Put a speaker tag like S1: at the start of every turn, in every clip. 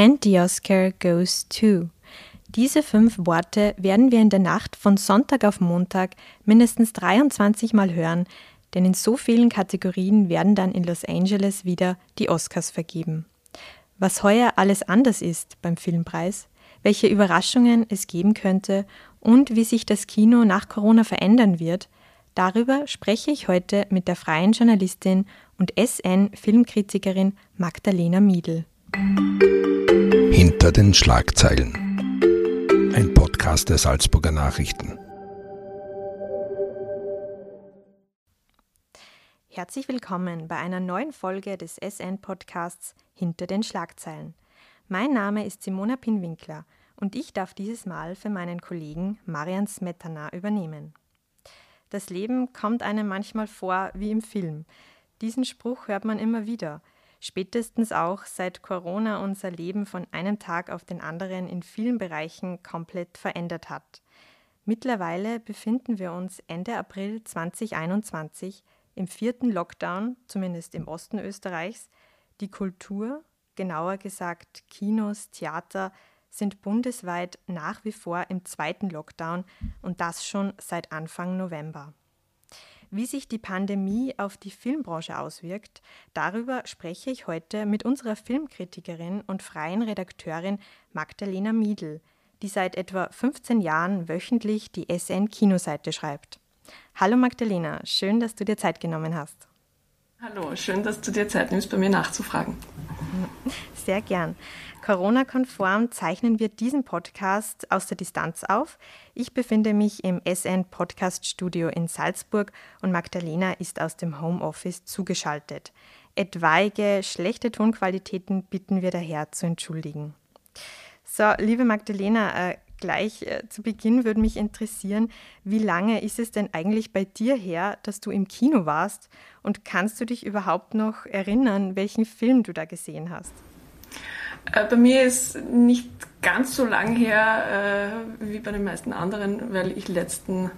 S1: And the Oscar goes to. Diese fünf Worte werden wir in der Nacht von Sonntag auf Montag mindestens 23 Mal hören, denn in so vielen Kategorien werden dann in Los Angeles wieder die Oscars vergeben. Was heuer alles anders ist beim Filmpreis, welche Überraschungen es geben könnte und wie sich das Kino nach Corona verändern wird, darüber spreche ich heute mit der freien Journalistin und SN-Filmkritikerin Magdalena Miedl.
S2: Hinter den Schlagzeilen. Ein Podcast der Salzburger Nachrichten.
S1: Herzlich willkommen bei einer neuen Folge des SN-Podcasts Hinter den Schlagzeilen. Mein Name ist Simona Pinwinkler und ich darf dieses Mal für meinen Kollegen Marian Smetana übernehmen. Das Leben kommt einem manchmal vor wie im Film. Diesen Spruch hört man immer wieder, spätestens auch seit Corona unser Leben von einem Tag auf den anderen in vielen Bereichen komplett verändert hat. Mittlerweile befinden wir uns Ende April 2021 im vierten Lockdown, zumindest im Osten Österreichs, die Kultur, genauer gesagt Kinos, Theater, sind bundesweit nach wie vor im zweiten Lockdown und das schon seit Anfang November. Wie sich die Pandemie auf die Filmbranche auswirkt, darüber spreche ich heute mit unserer Filmkritikerin und freien Redakteurin Magdalena Miedl, die seit etwa 15 Jahren wöchentlich die SN Kinoseite schreibt. Hallo Magdalena, schön, dass du dir Zeit genommen hast.
S3: Hallo, schön, dass du dir Zeit nimmst, bei mir nachzufragen.
S1: Sehr gern. Corona-konform zeichnen wir diesen Podcast aus der Distanz auf. Ich befinde mich im SN Podcast Studio in Salzburg und Magdalena ist aus dem Homeoffice zugeschaltet. Etwaige schlechte Tonqualitäten bitten wir daher zu entschuldigen. So, liebe Magdalena, äh, gleich äh, zu Beginn würde mich interessieren, wie lange ist es denn eigentlich bei dir her, dass du im Kino warst? Und kannst du dich überhaupt noch erinnern, welchen Film du da gesehen hast?
S3: Äh, bei mir ist nicht ganz so lang her äh, wie bei den meisten anderen, weil ich letzten,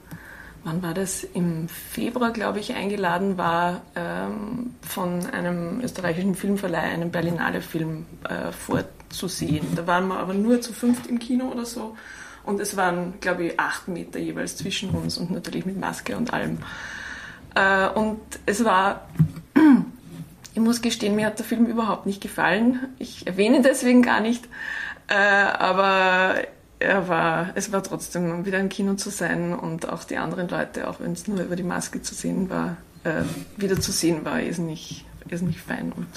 S3: wann war das, im Februar, glaube ich, eingeladen war, ähm, von einem österreichischen Filmverleih einen Berlinale-Film äh, vorzusehen. Da waren wir aber nur zu fünft im Kino oder so. Und es waren, glaube ich, acht Meter jeweils zwischen uns und natürlich mit Maske und allem. Äh, und es war ich muss gestehen, mir hat der Film überhaupt nicht gefallen. Ich erwähne deswegen gar nicht. Äh, aber er war, es war trotzdem wieder im Kino zu sein und auch die anderen Leute, auch wenn es nur über die Maske zu sehen war, äh, wieder zu sehen war, ist nicht, ist nicht fein und,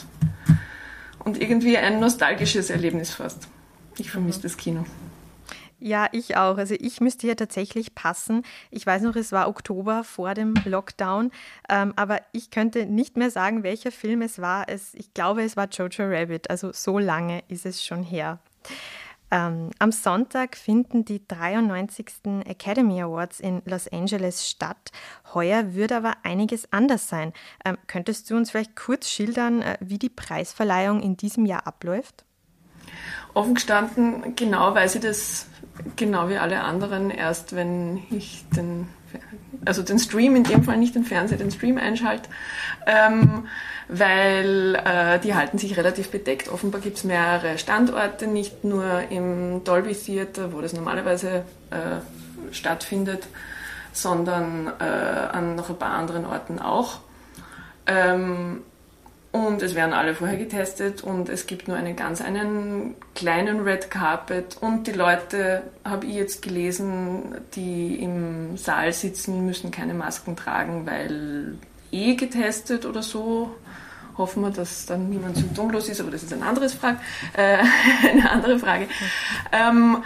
S3: und irgendwie ein nostalgisches Erlebnis fast. Ich vermisse das Kino.
S1: Ja, ich auch. Also ich müsste hier tatsächlich passen. Ich weiß noch, es war Oktober vor dem Lockdown, ähm, aber ich könnte nicht mehr sagen, welcher Film es war. Es, ich glaube, es war Jojo Rabbit. Also so lange ist es schon her. Ähm, am Sonntag finden die 93. Academy Awards in Los Angeles statt. Heuer würde aber einiges anders sein. Ähm, könntest du uns vielleicht kurz schildern, äh, wie die Preisverleihung in diesem Jahr abläuft?
S3: Offen gestanden, genau weiß ich das genau wie alle anderen erst, wenn ich den, also den Stream, in dem Fall nicht den Fernseher, den Stream einschalte, ähm, weil äh, die halten sich relativ bedeckt. Offenbar gibt es mehrere Standorte, nicht nur im Dolby Theater, wo das normalerweise äh, stattfindet, sondern äh, an noch ein paar anderen Orten auch. Ähm, und es werden alle vorher getestet und es gibt nur einen ganz einen kleinen Red Carpet und die Leute, habe ich jetzt gelesen, die im Saal sitzen, müssen keine Masken tragen, weil eh getestet oder so. Hoffen wir, dass dann niemand symptomlos ist, aber das ist ein anderes Frage, äh, eine andere Frage. Ähm,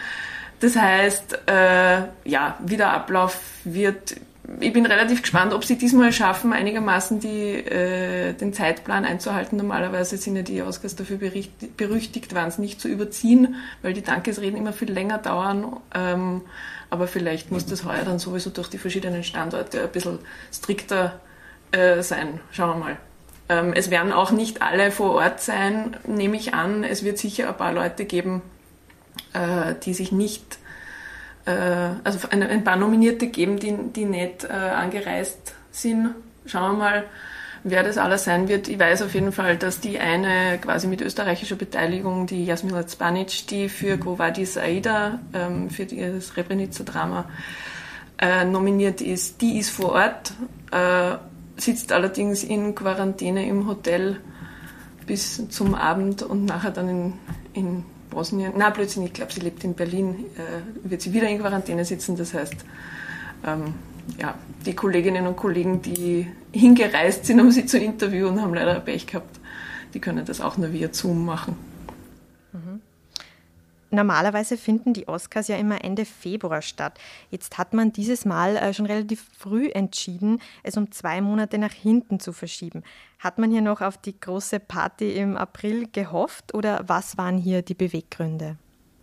S3: das heißt, äh, ja, wie der Ablauf wird, ich bin relativ gespannt, ob sie diesmal schaffen, einigermaßen die, äh, den Zeitplan einzuhalten. Normalerweise sind ja die Oscars dafür berüchtigt, waren es nicht zu überziehen, weil die Dankesreden immer viel länger dauern. Ähm, aber vielleicht muss das heuer dann sowieso durch die verschiedenen Standorte ein bisschen strikter äh, sein. Schauen wir mal. Ähm, es werden auch nicht alle vor Ort sein, nehme ich an. Es wird sicher ein paar Leute geben, äh, die sich nicht also ein, paar Nominierte geben, die, die nicht äh, angereist sind. Schauen wir mal. wer das alles sein wird. Ich weiß auf jeden Fall, dass die eine quasi mit österreichischer Beteiligung, die Jasmina Zbanic, die für Govadis Aida, ähm, für das Srebrenica-Drama äh, nominiert ist, die ist vor Ort, äh, sitzt allerdings in Quarantäne im Hotel bis zum Abend und nachher dann in Bosnien. Na, plötzlich, ich glaube, sie lebt in Berlin, äh, wird sie wieder in Quarantäne sitzen. Das heißt, ähm, ja, die Kolleginnen und Kollegen, die hingereist sind, um sie zu interviewen, haben leider Pech gehabt. Die können das auch nur via Zoom machen.
S1: Normalerweise finden die Oscars ja immer Ende Februar statt. Jetzt hat man dieses Mal äh, schon relativ früh entschieden, es um zwei Monate nach hinten zu verschieben. Hat man hier noch auf die große Party im April gehofft oder was waren hier die Beweggründe?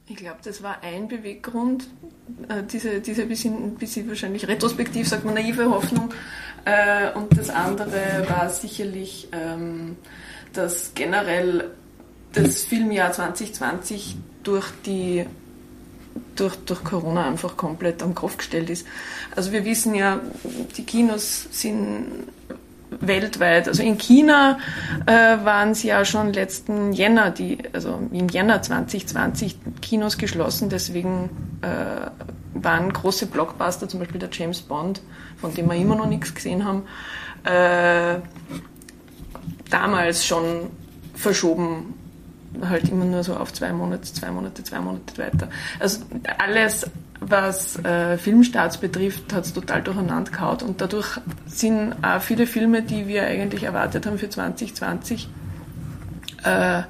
S3: Ich glaube, das war ein Beweggrund, äh, diese, diese bisschen, bisschen wahrscheinlich retrospektiv, sagt man, naive Hoffnung. Äh, und das andere war sicherlich, ähm, dass generell das Filmjahr 2020 durch die durch, durch Corona einfach komplett am Kopf gestellt ist. Also wir wissen ja, die Kinos sind weltweit. Also in China äh, waren es ja schon letzten Jänner, die, also im Jänner 2020 Kinos geschlossen, deswegen äh, waren große Blockbuster, zum Beispiel der James Bond, von dem wir immer noch nichts gesehen haben, äh, damals schon verschoben halt immer nur so auf zwei Monate, zwei Monate, zwei Monate weiter. Also alles was äh, Filmstarts betrifft, hat es total durcheinander gehauen und dadurch sind auch viele Filme, die wir eigentlich erwartet haben für 2020, äh,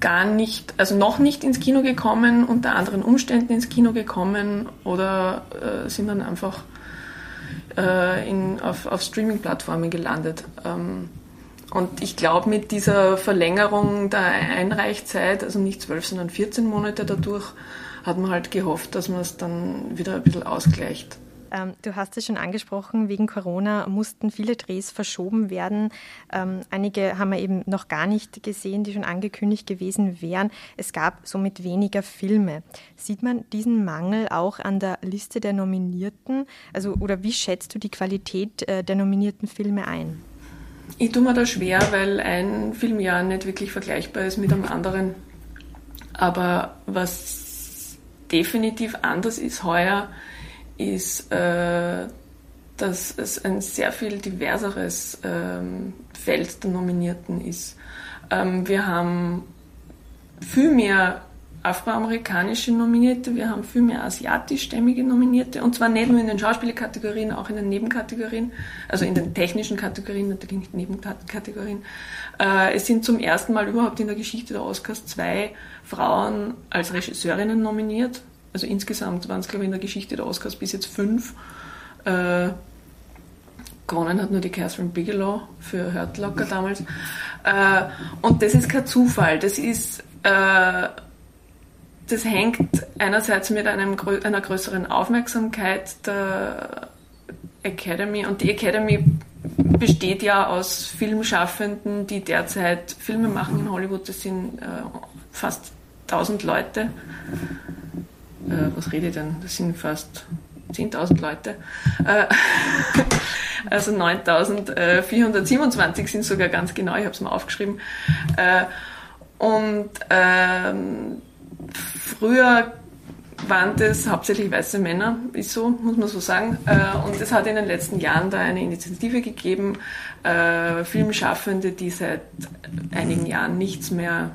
S3: gar nicht, also noch nicht ins Kino gekommen, unter anderen Umständen ins Kino gekommen oder äh, sind dann einfach äh, in, auf, auf Streaming-Plattformen gelandet. Ähm, und ich glaube, mit dieser Verlängerung der Einreichzeit, also nicht zwölf, sondern 14 Monate dadurch, hat man halt gehofft, dass man es dann wieder ein bisschen ausgleicht.
S1: Ähm, du hast es schon angesprochen, wegen Corona mussten viele Drehs verschoben werden. Ähm, einige haben wir eben noch gar nicht gesehen, die schon angekündigt gewesen wären. Es gab somit weniger Filme. Sieht man diesen Mangel auch an der Liste der Nominierten? Also, oder wie schätzt du die Qualität äh, der nominierten Filme ein?
S3: Ich tue mir da schwer, weil ein Filmjahr nicht wirklich vergleichbar ist mit einem anderen. Aber was definitiv anders ist heuer, ist, äh, dass es ein sehr viel diverseres ähm, Feld der Nominierten ist. Ähm, wir haben viel mehr afroamerikanische Nominierte, wir haben viel mehr asiatischstämmige Nominierte und zwar nicht nur in den Schauspielerkategorien, auch in den Nebenkategorien, also in den technischen Kategorien, natürlich nicht Nebenkategorien. Äh, es sind zum ersten Mal überhaupt in der Geschichte der Oscars zwei Frauen als Regisseurinnen nominiert. Also insgesamt waren es, glaube ich, in der Geschichte der Oscars bis jetzt fünf. Äh, gewonnen hat nur die Catherine Bigelow für Hurt Locker damals. Äh, und das ist kein Zufall. Das ist äh, das hängt einerseits mit einem, einer größeren Aufmerksamkeit der Academy und die Academy besteht ja aus Filmschaffenden, die derzeit Filme machen in Hollywood. Das sind äh, fast 1000 Leute. Äh, was rede ich denn? Das sind fast 10.000 Leute. Äh, also 9.427 sind sogar ganz genau, ich habe es mal aufgeschrieben. Äh, und ähm, Früher waren das hauptsächlich weiße Männer, ist so, muss man so sagen. Äh, und es hat in den letzten Jahren da eine Initiative gegeben, äh, Filmschaffende, die seit einigen Jahren nichts mehr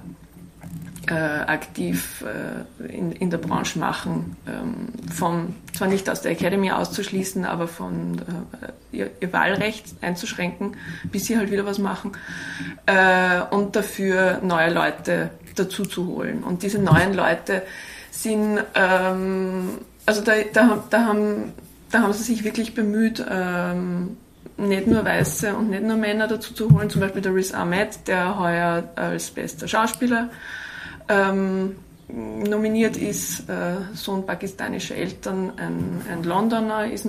S3: äh, aktiv in, der Branche machen, ähm, von, zwar nicht aus der Academy auszuschließen, aber von ihr Wahlrecht einzuschränken, bis sie halt wieder was machen und dafür neue Leute dazu zu holen. Und diese neuen Leute sind, ähm, also da, da, da, haben, da haben sie sich wirklich bemüht, ähm, nicht nur Weiße und nicht nur Männer dazu zu holen, zum Beispiel der Riz Ahmed, der heuer als bester Schauspieler ähm, nominiert ist, äh, Sohn pakistanischer Eltern, ein, ein Londoner ist,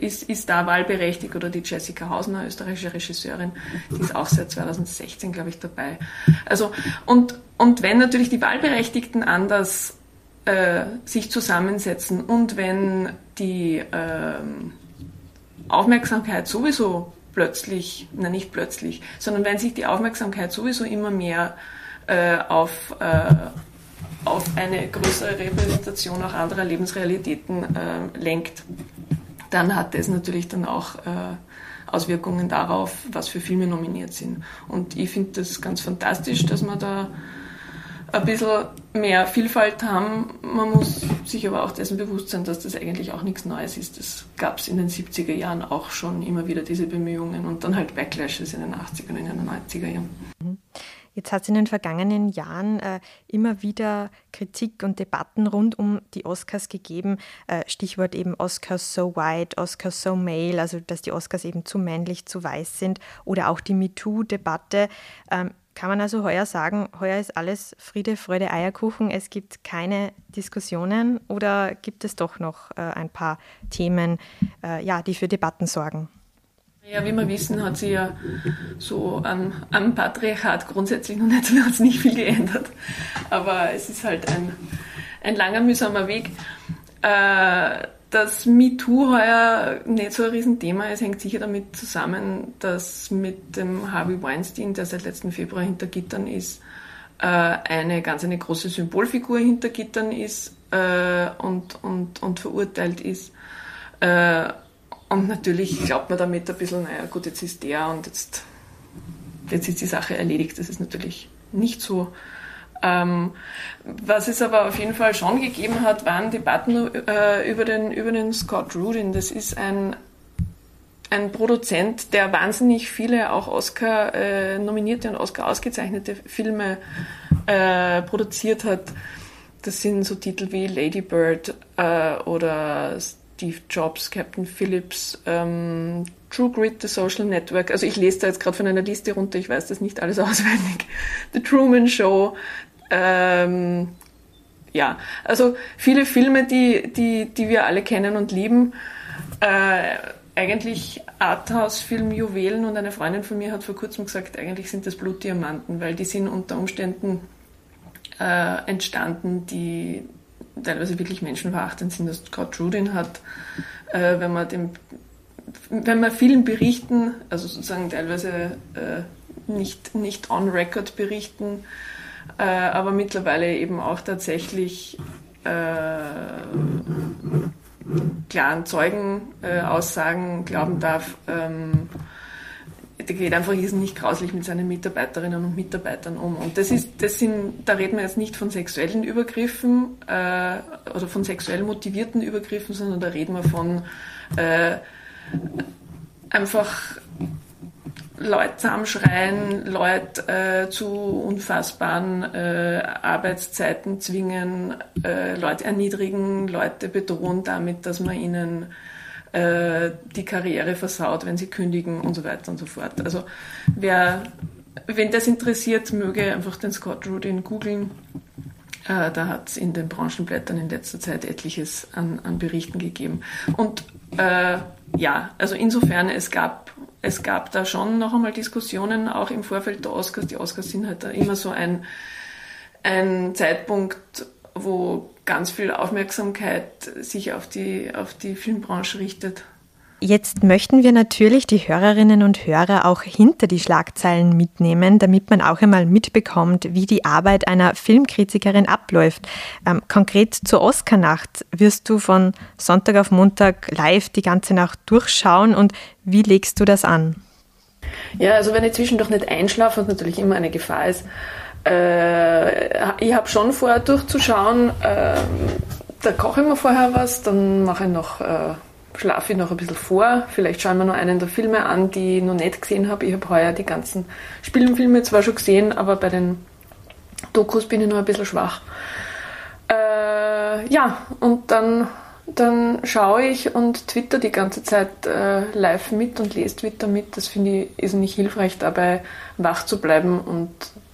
S3: ist, ist da wahlberechtigt oder die Jessica Hausner, österreichische Regisseurin, die ist auch seit 2016, glaube ich, dabei. Also, und, und wenn natürlich die Wahlberechtigten anders äh, sich zusammensetzen und wenn die äh, Aufmerksamkeit sowieso plötzlich, na nicht plötzlich, sondern wenn sich die Aufmerksamkeit sowieso immer mehr äh, auf, äh, auf eine größere Repräsentation auch anderer Lebensrealitäten äh, lenkt, dann hat das natürlich dann auch äh, Auswirkungen darauf, was für Filme nominiert sind. Und ich finde das ganz fantastisch, dass man da ein bisschen mehr Vielfalt haben. Man muss sich aber auch dessen bewusst sein, dass das eigentlich auch nichts Neues ist. Das gab es in den 70er Jahren auch schon immer wieder diese Bemühungen und dann halt Backlashes in den 80er und in den 90er Jahren.
S1: Mhm. Jetzt hat es in den vergangenen Jahren äh, immer wieder Kritik und Debatten rund um die Oscars gegeben. Äh, Stichwort eben Oscars so white, Oscars so male, also dass die Oscars eben zu männlich, zu weiß sind. Oder auch die MeToo-Debatte. Ähm, kann man also heuer sagen, heuer ist alles Friede, Freude, Eierkuchen, es gibt keine Diskussionen oder gibt es doch noch äh, ein paar Themen, äh, ja, die für Debatten sorgen?
S3: Ja, wie wir wissen, hat sich ja so am, am Patriarchat grundsätzlich noch nicht, hat nicht viel geändert. Aber es ist halt ein, ein langer, mühsamer Weg. Äh, dass MeToo heuer nicht so ein Riesenthema ist, hängt sicher damit zusammen, dass mit dem Harvey Weinstein, der seit letzten Februar hinter Gittern ist, äh, eine ganz eine große Symbolfigur hinter Gittern ist äh, und, und, und verurteilt ist. Äh, und natürlich glaubt man damit ein bisschen, naja gut, jetzt ist der und jetzt, jetzt ist die Sache erledigt. Das ist natürlich nicht so. Ähm, was es aber auf jeden Fall schon gegeben hat, waren Debatten äh, über, den, über den Scott Rudin. Das ist ein, ein Produzent, der wahnsinnig viele auch Oscar-nominierte äh, und Oscar ausgezeichnete Filme äh, produziert hat. Das sind so Titel wie Lady Bird äh, oder Steve Jobs, Captain Phillips, ähm, True Grit, The Social Network. Also ich lese da jetzt gerade von einer Liste runter, ich weiß das nicht alles auswendig. The Truman Show, ähm, ja, also viele Filme, die, die, die wir alle kennen und lieben. Äh, eigentlich Arthouse-Film Juwelen und eine Freundin von mir hat vor kurzem gesagt, eigentlich sind das Blutdiamanten, weil die sind unter Umständen äh, entstanden, die teilweise wirklich menschenverachtend sind. Das Scott Rudin hat, äh, wenn man dem wenn man vielen Berichten, also sozusagen teilweise äh, nicht, nicht on record berichten, äh, aber mittlerweile eben auch tatsächlich äh, klaren Zeugenaussagen glauben darf, ähm, der geht einfach nicht grauslich mit seinen Mitarbeiterinnen und Mitarbeitern um. Und das ist, das sind, da reden wir jetzt nicht von sexuellen Übergriffen äh, oder von sexuell motivierten Übergriffen, sondern da reden wir von äh, einfach Leute zusammenschreien, Leute äh, zu unfassbaren äh, Arbeitszeiten zwingen, äh, Leute erniedrigen, Leute bedrohen damit, dass man ihnen äh, die Karriere versaut, wenn sie kündigen und so weiter und so fort. Also wer, wenn das interessiert, möge einfach den Scott Rudin googeln. Äh, da hat es in den Branchenblättern in letzter Zeit etliches an, an Berichten gegeben. Und äh, ja, also insofern, es gab es gab da schon noch einmal Diskussionen, auch im Vorfeld der Oscars. Die Oscars sind halt immer so ein, ein Zeitpunkt, wo ganz viel Aufmerksamkeit sich auf die, auf die Filmbranche richtet.
S1: Jetzt möchten wir natürlich die Hörerinnen und Hörer auch hinter die Schlagzeilen mitnehmen, damit man auch einmal mitbekommt, wie die Arbeit einer Filmkritikerin abläuft. Ähm, konkret zur Oscarnacht wirst du von Sonntag auf Montag live die ganze Nacht durchschauen und wie legst du das an?
S3: Ja, also wenn ich zwischendurch nicht einschlafe, was natürlich immer eine Gefahr ist, äh, ich habe schon vor, durchzuschauen. Äh, da koche ich mir vorher was, dann mache ich noch... Äh, schlafe ich noch ein bisschen vor. Vielleicht schaue ich mir noch einen der Filme an, die ich noch nicht gesehen habe. Ich habe heuer die ganzen Spielfilme zwar schon gesehen, aber bei den Dokus bin ich noch ein bisschen schwach. Äh, ja, und dann, dann schaue ich und twitter die ganze Zeit äh, live mit und lese Twitter mit. Das finde ich ist nicht hilfreich, dabei wach zu bleiben und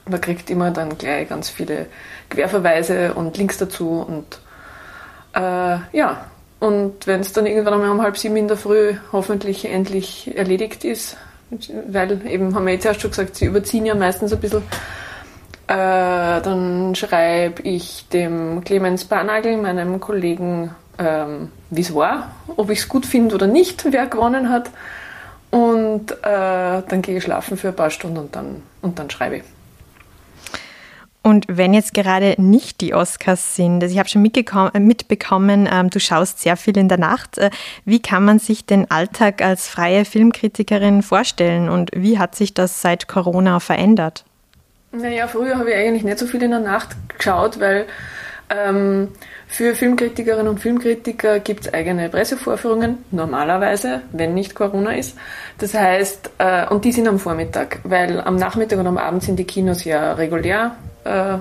S3: man kriegt immer dann gleich ganz viele Querverweise und Links dazu und äh, ja, und wenn es dann irgendwann einmal um halb sieben in der Früh hoffentlich endlich erledigt ist, weil eben, haben wir jetzt erst schon gesagt, sie überziehen ja meistens ein bisschen, äh, dann schreibe ich dem Clemens Barnagel, meinem Kollegen, ähm, wie es war, ob ich es gut finde oder nicht, wer gewonnen hat. und äh, dann gehe ich schlafen für ein paar Stunden und dann, und dann schreibe ich.
S1: Und wenn jetzt gerade nicht die Oscars sind, also ich habe schon äh, mitbekommen, ähm, du schaust sehr viel in der Nacht. Äh, wie kann man sich den Alltag als freie Filmkritikerin vorstellen und wie hat sich das seit Corona verändert?
S3: Naja, früher habe ich eigentlich nicht so viel in der Nacht geschaut, weil ähm, für Filmkritikerinnen und Filmkritiker gibt es eigene Pressevorführungen, normalerweise, wenn nicht Corona ist. Das heißt, äh, und die sind am Vormittag, weil am Nachmittag und am Abend sind die Kinos ja regulär äh,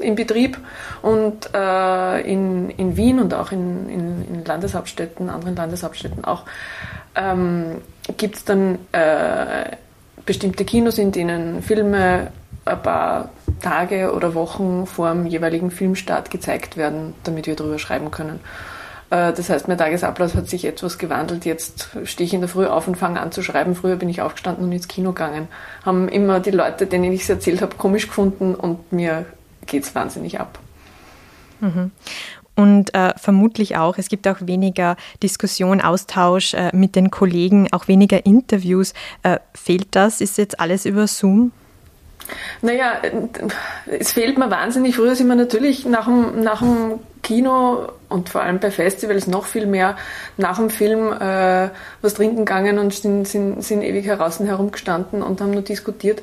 S3: in Betrieb und äh, in, in Wien und auch in, in, in Landeshauptstädten, anderen Landeshauptstädten auch, ähm, gibt es dann äh, bestimmte Kinos, in denen Filme ein paar Tage oder Wochen vor dem jeweiligen Filmstart gezeigt werden, damit wir darüber schreiben können. Äh, das heißt, mein Tagesablauf hat sich etwas gewandelt. Jetzt stehe ich in der Früh auf und fange an zu schreiben. Früher bin ich aufgestanden und ins Kino gegangen. Haben immer die Leute, denen ich es erzählt habe, komisch gefunden und mir geht es wahnsinnig ab.
S1: Mhm. Und äh, vermutlich auch, es gibt auch weniger Diskussion, Austausch äh, mit den Kollegen, auch weniger Interviews. Äh, fehlt das? Ist jetzt alles über Zoom?
S3: Naja, es fehlt mir wahnsinnig. Früher sind wir natürlich nach dem, nach dem Kino und vor allem bei Festivals noch viel mehr nach dem Film äh, was trinken gegangen und sind, sind, sind ewig heraus herumgestanden und haben nur diskutiert.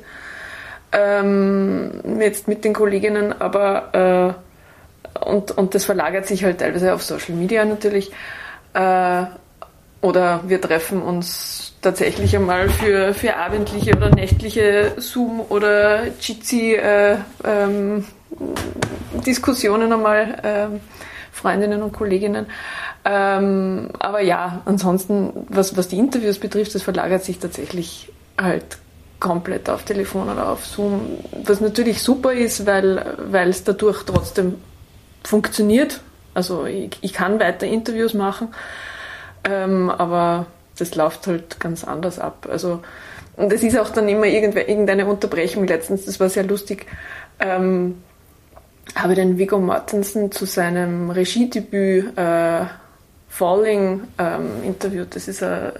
S3: Ähm, jetzt mit den Kolleginnen, aber äh, und, und das verlagert sich halt teilweise auf Social Media natürlich. Äh, oder wir treffen uns tatsächlich einmal für, für abendliche oder nächtliche Zoom- oder Jitsi äh, ähm, Diskussionen einmal ähm, Freundinnen und Kolleginnen. Ähm, aber ja, ansonsten, was, was die Interviews betrifft, das verlagert sich tatsächlich halt komplett auf Telefon oder auf Zoom, was natürlich super ist, weil, es dadurch trotzdem funktioniert. Also ich, ich kann weiter Interviews machen, ähm, aber das läuft halt ganz anders ab. Also, und es ist auch dann immer irgendeine Unterbrechung. Letztens, das war sehr lustig, ähm, habe den Viggo Mortensen zu seinem Regiedebüt äh, Falling ähm, interviewt. Das ist eine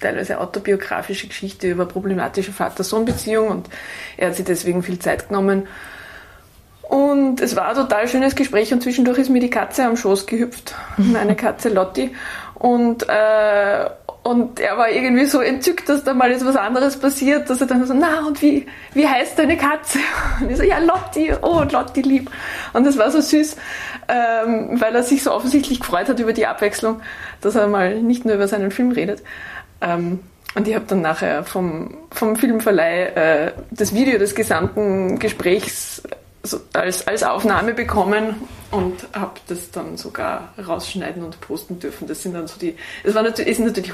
S3: teilweise autobiografische Geschichte über problematische Vater-Sohn-Beziehung und er hat sich deswegen viel Zeit genommen. Und es war ein total schönes Gespräch und zwischendurch ist mir die Katze am Schoß gehüpft, meine Katze Lotti. Und, äh, und er war irgendwie so entzückt, dass da mal jetzt was anderes passiert, dass er dann so, na, und wie, wie heißt deine Katze? Und ich so, ja, Lotti, oh, Lotti lieb. Und das war so süß, ähm, weil er sich so offensichtlich gefreut hat über die Abwechslung, dass er mal nicht nur über seinen Film redet. Ähm, und ich habe dann nachher vom, vom Filmverleih äh, das Video des gesamten Gesprächs so als, als Aufnahme bekommen und habe das dann sogar rausschneiden und posten dürfen. Das sind dann so die. Es war natürlich, ist natürlich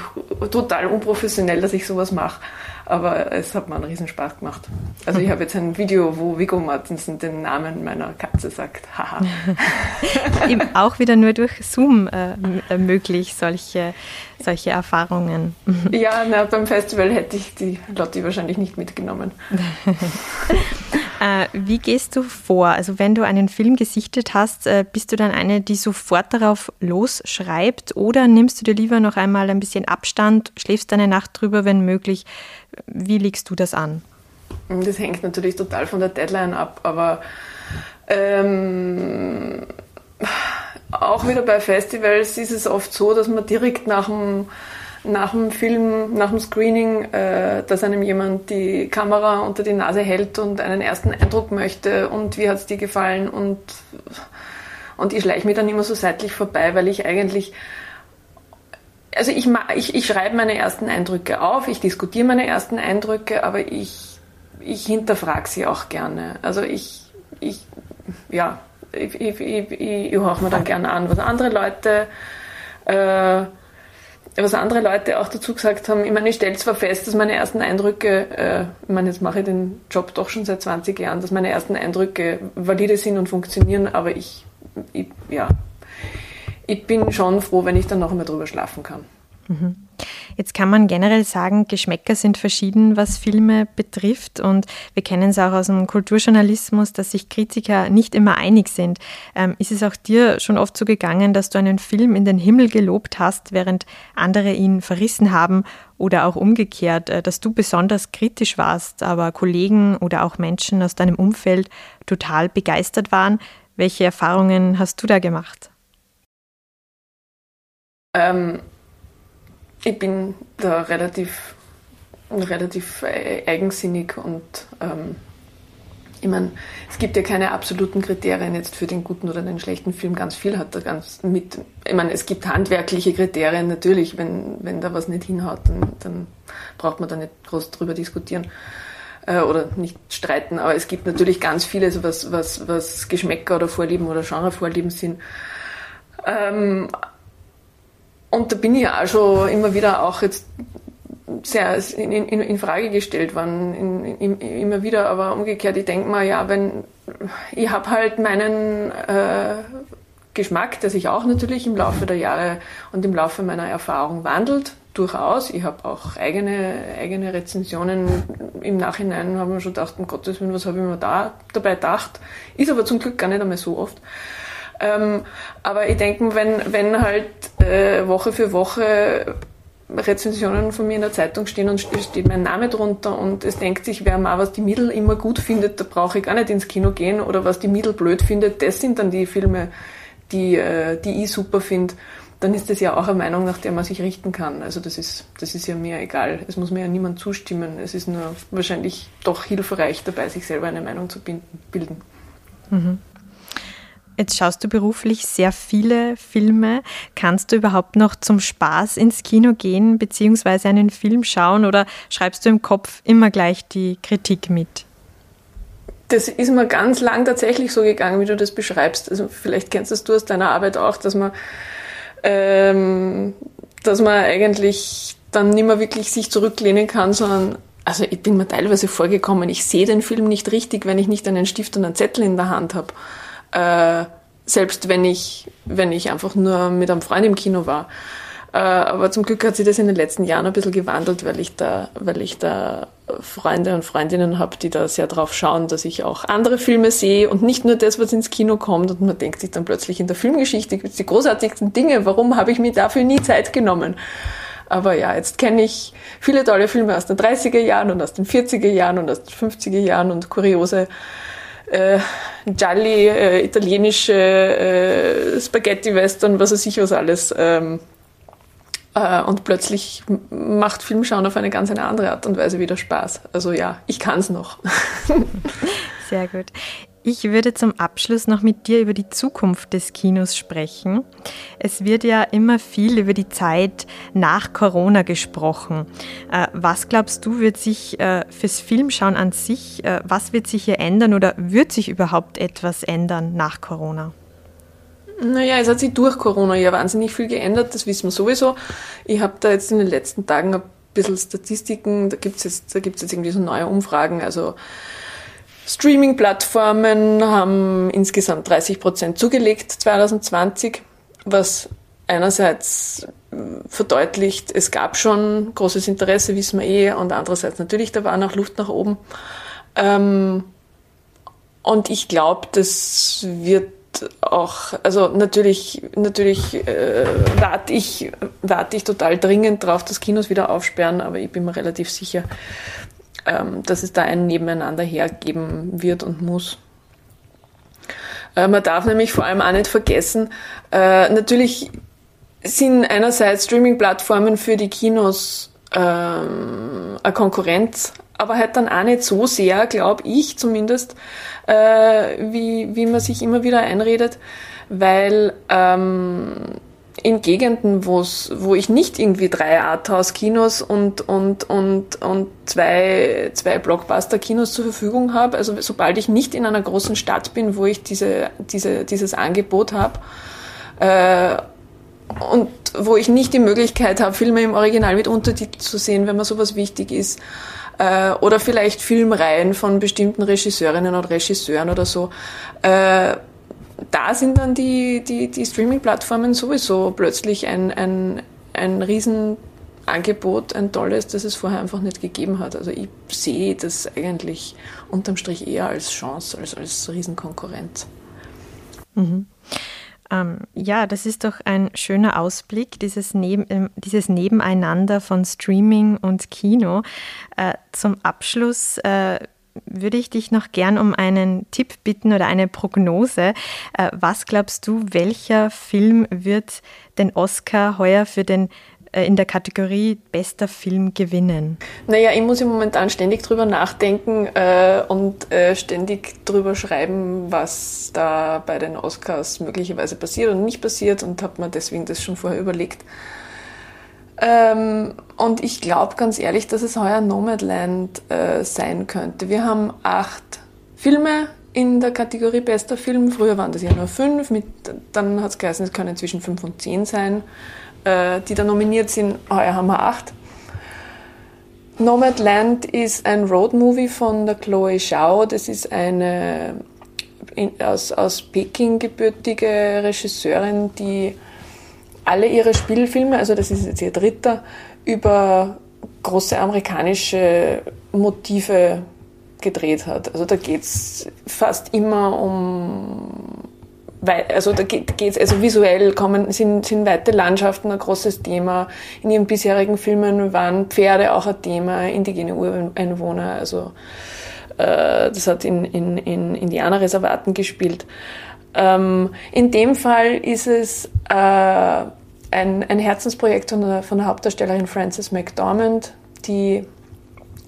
S3: total unprofessionell, dass ich sowas mache, aber es hat mir einen riesen Spaß gemacht. Also ich habe jetzt ein Video, wo Viggo Martinsen den Namen meiner Katze sagt. Haha.
S1: auch wieder nur durch Zoom äh, möglich, solche, solche Erfahrungen.
S3: ja, na, beim Festival hätte ich die Lotti wahrscheinlich nicht mitgenommen.
S1: Äh, wie gehst du vor? Also wenn du einen Film gesichtet hast, äh, bist du dann eine, die sofort darauf losschreibt oder nimmst du dir lieber noch einmal ein bisschen Abstand, schläfst eine Nacht drüber, wenn möglich? Wie legst du das an?
S3: Das hängt natürlich total von der Deadline ab, aber ähm, auch wieder bei Festivals ist es oft so, dass man direkt nach dem nach dem Film, nach dem Screening, äh, dass einem jemand die Kamera unter die Nase hält und einen ersten Eindruck möchte und wie hat es dir gefallen und, und ich schleiche mir dann immer so seitlich vorbei, weil ich eigentlich, also ich, ich, ich schreibe meine ersten Eindrücke auf, ich diskutiere meine ersten Eindrücke, aber ich, ich hinterfrage sie auch gerne. Also ich, ich ja, ich, ich, ich, ich, ich höre mir dann gerne an, was andere Leute äh, was andere Leute auch dazu gesagt haben, ich meine, ich stelle zwar fest, dass meine ersten Eindrücke, äh, ich meine, jetzt mache ich den Job doch schon seit 20 Jahren, dass meine ersten Eindrücke valide sind und funktionieren, aber ich, ich ja, ich bin schon froh, wenn ich dann noch einmal drüber schlafen kann.
S1: Mhm. Jetzt kann man generell sagen, Geschmäcker sind verschieden, was Filme betrifft. Und wir kennen es auch aus dem Kulturjournalismus, dass sich Kritiker nicht immer einig sind. Ähm, ist es auch dir schon oft so gegangen, dass du einen Film in den Himmel gelobt hast, während andere ihn verrissen haben? Oder auch umgekehrt, äh, dass du besonders kritisch warst, aber Kollegen oder auch Menschen aus deinem Umfeld total begeistert waren? Welche Erfahrungen hast du da gemacht?
S3: Ähm, ich bin da relativ, relativ äh, eigensinnig und ähm, ich meine, es gibt ja keine absoluten Kriterien jetzt für den guten oder den schlechten Film. Ganz viel hat da ganz mit. Ich meine, es gibt handwerkliche Kriterien natürlich. Wenn, wenn da was nicht hinhaut, dann, dann braucht man da nicht groß drüber diskutieren äh, oder nicht streiten. Aber es gibt natürlich ganz vieles, was, was, was Geschmäcker oder Vorlieben oder Genrevorlieben sind. Ähm, und da bin ich auch schon immer wieder auch jetzt sehr in, in, in Frage gestellt worden, in, immer wieder, aber umgekehrt, ich denke mal, ja, wenn ich habe halt meinen äh, Geschmack, der sich auch natürlich im Laufe der Jahre und im Laufe meiner Erfahrung wandelt, durchaus. Ich habe auch eigene, eigene Rezensionen im Nachhinein, haben wir schon gedacht, um Gottes Willen, was habe ich mir da dabei gedacht? Ist aber zum Glück gar nicht einmal so oft. Ähm, aber ich denke, wenn, wenn halt äh, Woche für Woche Rezensionen von mir in der Zeitung stehen und steht mein Name drunter und es denkt sich, wer mal was die Mittel immer gut findet, da brauche ich gar nicht ins Kino gehen oder was die Mittel blöd findet, das sind dann die Filme, die, äh, die ich super finde, dann ist das ja auch eine Meinung, nach der man sich richten kann. Also das ist, das ist ja mir egal. Es muss mir ja niemand zustimmen. Es ist nur wahrscheinlich doch hilfreich dabei, sich selber eine Meinung zu bilden. Mhm.
S1: Jetzt schaust du beruflich sehr viele Filme. Kannst du überhaupt noch zum Spaß ins Kino gehen bzw. einen Film schauen oder schreibst du im Kopf immer gleich die Kritik mit?
S3: Das ist mir ganz lang tatsächlich so gegangen, wie du das beschreibst. Also vielleicht kennst das du aus deiner Arbeit auch, dass man, ähm, dass man eigentlich dann nicht mehr wirklich sich zurücklehnen kann, sondern also ich bin mir teilweise vorgekommen, ich sehe den Film nicht richtig, wenn ich nicht einen Stift und einen Zettel in der Hand habe. Äh, selbst wenn ich, wenn ich einfach nur mit einem Freund im Kino war. Äh, aber zum Glück hat sich das in den letzten Jahren ein bisschen gewandelt, weil ich da, weil ich da Freunde und Freundinnen habe, die da sehr drauf schauen, dass ich auch andere Filme sehe und nicht nur das, was ins Kino kommt. Und man denkt sich dann plötzlich in der Filmgeschichte gibt es die großartigsten Dinge. Warum habe ich mir dafür nie Zeit genommen? Aber ja, jetzt kenne ich viele tolle Filme aus den 30er Jahren und aus den 40er Jahren und aus den 50er Jahren und kuriose äh, Gialli, äh, italienische äh, Spaghetti-Western, was weiß ich was alles. Ähm, äh, und plötzlich macht Filmschauen auf eine ganz eine andere Art und Weise wieder Spaß. Also ja, ich kann es noch.
S1: Sehr gut. Ich würde zum Abschluss noch mit dir über die Zukunft des Kinos sprechen. Es wird ja immer viel über die Zeit nach Corona gesprochen. Äh, was glaubst du, wird sich äh, fürs Filmschauen an sich, äh, was wird sich hier ändern oder wird sich überhaupt etwas ändern nach Corona?
S3: Naja, es hat sich durch Corona ja wahnsinnig viel geändert, das wissen wir sowieso. Ich habe da jetzt in den letzten Tagen ein bisschen Statistiken, da gibt es jetzt, jetzt irgendwie so neue Umfragen, also Streaming-Plattformen haben insgesamt 30 Prozent zugelegt 2020, was einerseits äh, verdeutlicht, es gab schon großes Interesse, wissen wir eh, und andererseits natürlich, da war noch Luft nach oben. Ähm, und ich glaube, das wird auch, also natürlich, natürlich äh, warte ich, warte ich total dringend drauf, dass Kinos wieder aufsperren, aber ich bin mir relativ sicher, ähm, dass es da ein Nebeneinander hergeben wird und muss. Äh, man darf nämlich vor allem auch nicht vergessen, äh, natürlich sind einerseits Streaming-Plattformen für die Kinos ähm, eine Konkurrenz, aber halt dann auch nicht so sehr, glaube ich zumindest, äh, wie, wie man sich immer wieder einredet, weil ähm, in Gegenden, wo's, wo ich nicht irgendwie drei Arthouse-Kinos und, und, und, und zwei, zwei Blockbuster-Kinos zur Verfügung habe, also sobald ich nicht in einer großen Stadt bin, wo ich diese, diese, dieses Angebot habe, äh, und wo ich nicht die Möglichkeit habe, Filme im Original mit Untertitel zu sehen, wenn mir sowas wichtig ist, äh, oder vielleicht Filmreihen von bestimmten Regisseurinnen und Regisseuren oder so, äh, da sind dann die, die, die Streaming-Plattformen sowieso plötzlich ein, ein, ein Riesenangebot Angebot ein tolles, das es vorher einfach nicht gegeben hat. Also ich sehe das eigentlich unterm Strich eher als Chance, als als Riesenkonkurrenz.
S1: Mhm. Ähm, ja, das ist doch ein schöner Ausblick, dieses, Neben, äh, dieses Nebeneinander von Streaming und Kino. Äh, zum Abschluss äh, würde ich dich noch gern um einen Tipp bitten oder eine Prognose. Äh, was glaubst du, welcher Film wird den Oscar heuer für den äh, in der Kategorie bester Film gewinnen?
S3: Naja, ich muss ja momentan ständig drüber nachdenken äh, und äh, ständig drüber schreiben, was da bei den Oscars möglicherweise passiert und nicht passiert und habe mir deswegen das schon vorher überlegt. Ähm, und ich glaube ganz ehrlich, dass es heuer Nomadland äh, sein könnte. Wir haben acht Filme in der Kategorie bester Film. Früher waren das ja nur fünf, mit, dann hat es geheißen, es können zwischen fünf und zehn sein, äh, die da nominiert sind. Heuer haben wir acht. Nomadland ist ein Roadmovie von der Chloe Zhao. Das ist eine in, aus, aus Peking gebürtige Regisseurin, die alle ihre Spielfilme, also das ist jetzt ihr dritter, über große amerikanische Motive gedreht hat. Also da geht es fast immer um, also da geht es, also visuell kommen, sind, sind weite Landschaften ein großes Thema. In ihren bisherigen Filmen waren Pferde auch ein Thema, indigene Ureinwohner, also äh, das hat in, in, in Indianerreservaten gespielt. Ähm, in dem Fall ist es äh, ein, ein Herzensprojekt von der, von der Hauptdarstellerin Frances McDormand, die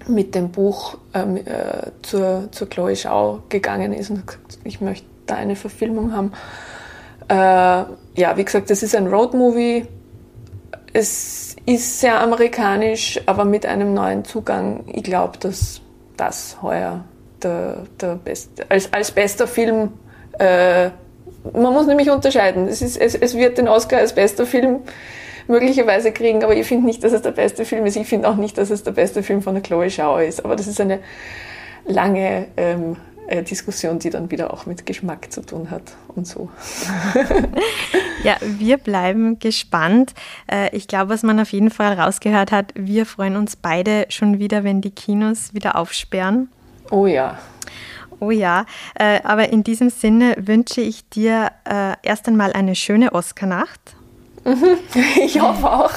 S3: mit dem Buch ähm, äh, zur, zur Chloe Schau gegangen ist und gesagt, ich möchte da eine Verfilmung haben. Äh, ja, wie gesagt, das ist ein Roadmovie. Es ist sehr amerikanisch, aber mit einem neuen Zugang. Ich glaube, dass das heuer der, der beste, als, als bester Film äh, man muss nämlich unterscheiden. Es, ist, es, es wird den Oscar als bester Film möglicherweise kriegen, aber ich finde nicht, dass es der beste Film ist. Ich finde auch nicht, dass es der beste Film von der Chloe Schau ist. Aber das ist eine lange ähm, äh, Diskussion, die dann wieder auch mit Geschmack zu tun hat und so.
S1: ja, wir bleiben gespannt. Äh, ich glaube, was man auf jeden Fall rausgehört hat, wir freuen uns beide schon wieder, wenn die Kinos wieder aufsperren.
S3: Oh ja.
S1: Oh ja, äh, aber in diesem Sinne wünsche ich dir äh, erst einmal eine schöne Oscarnacht.
S3: Mhm. Ich hoffe auch.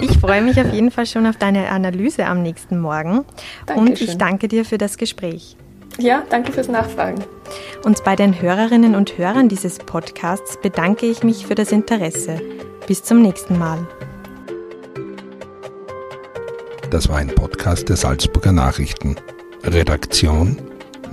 S1: Ich freue mich auf jeden Fall schon auf deine Analyse am nächsten Morgen. Dankeschön. Und ich danke dir für das Gespräch.
S3: Ja, danke fürs Nachfragen.
S1: Und bei den Hörerinnen und Hörern dieses Podcasts bedanke ich mich für das Interesse. Bis zum nächsten Mal.
S2: Das war ein Podcast der Salzburger Nachrichten. Redaktion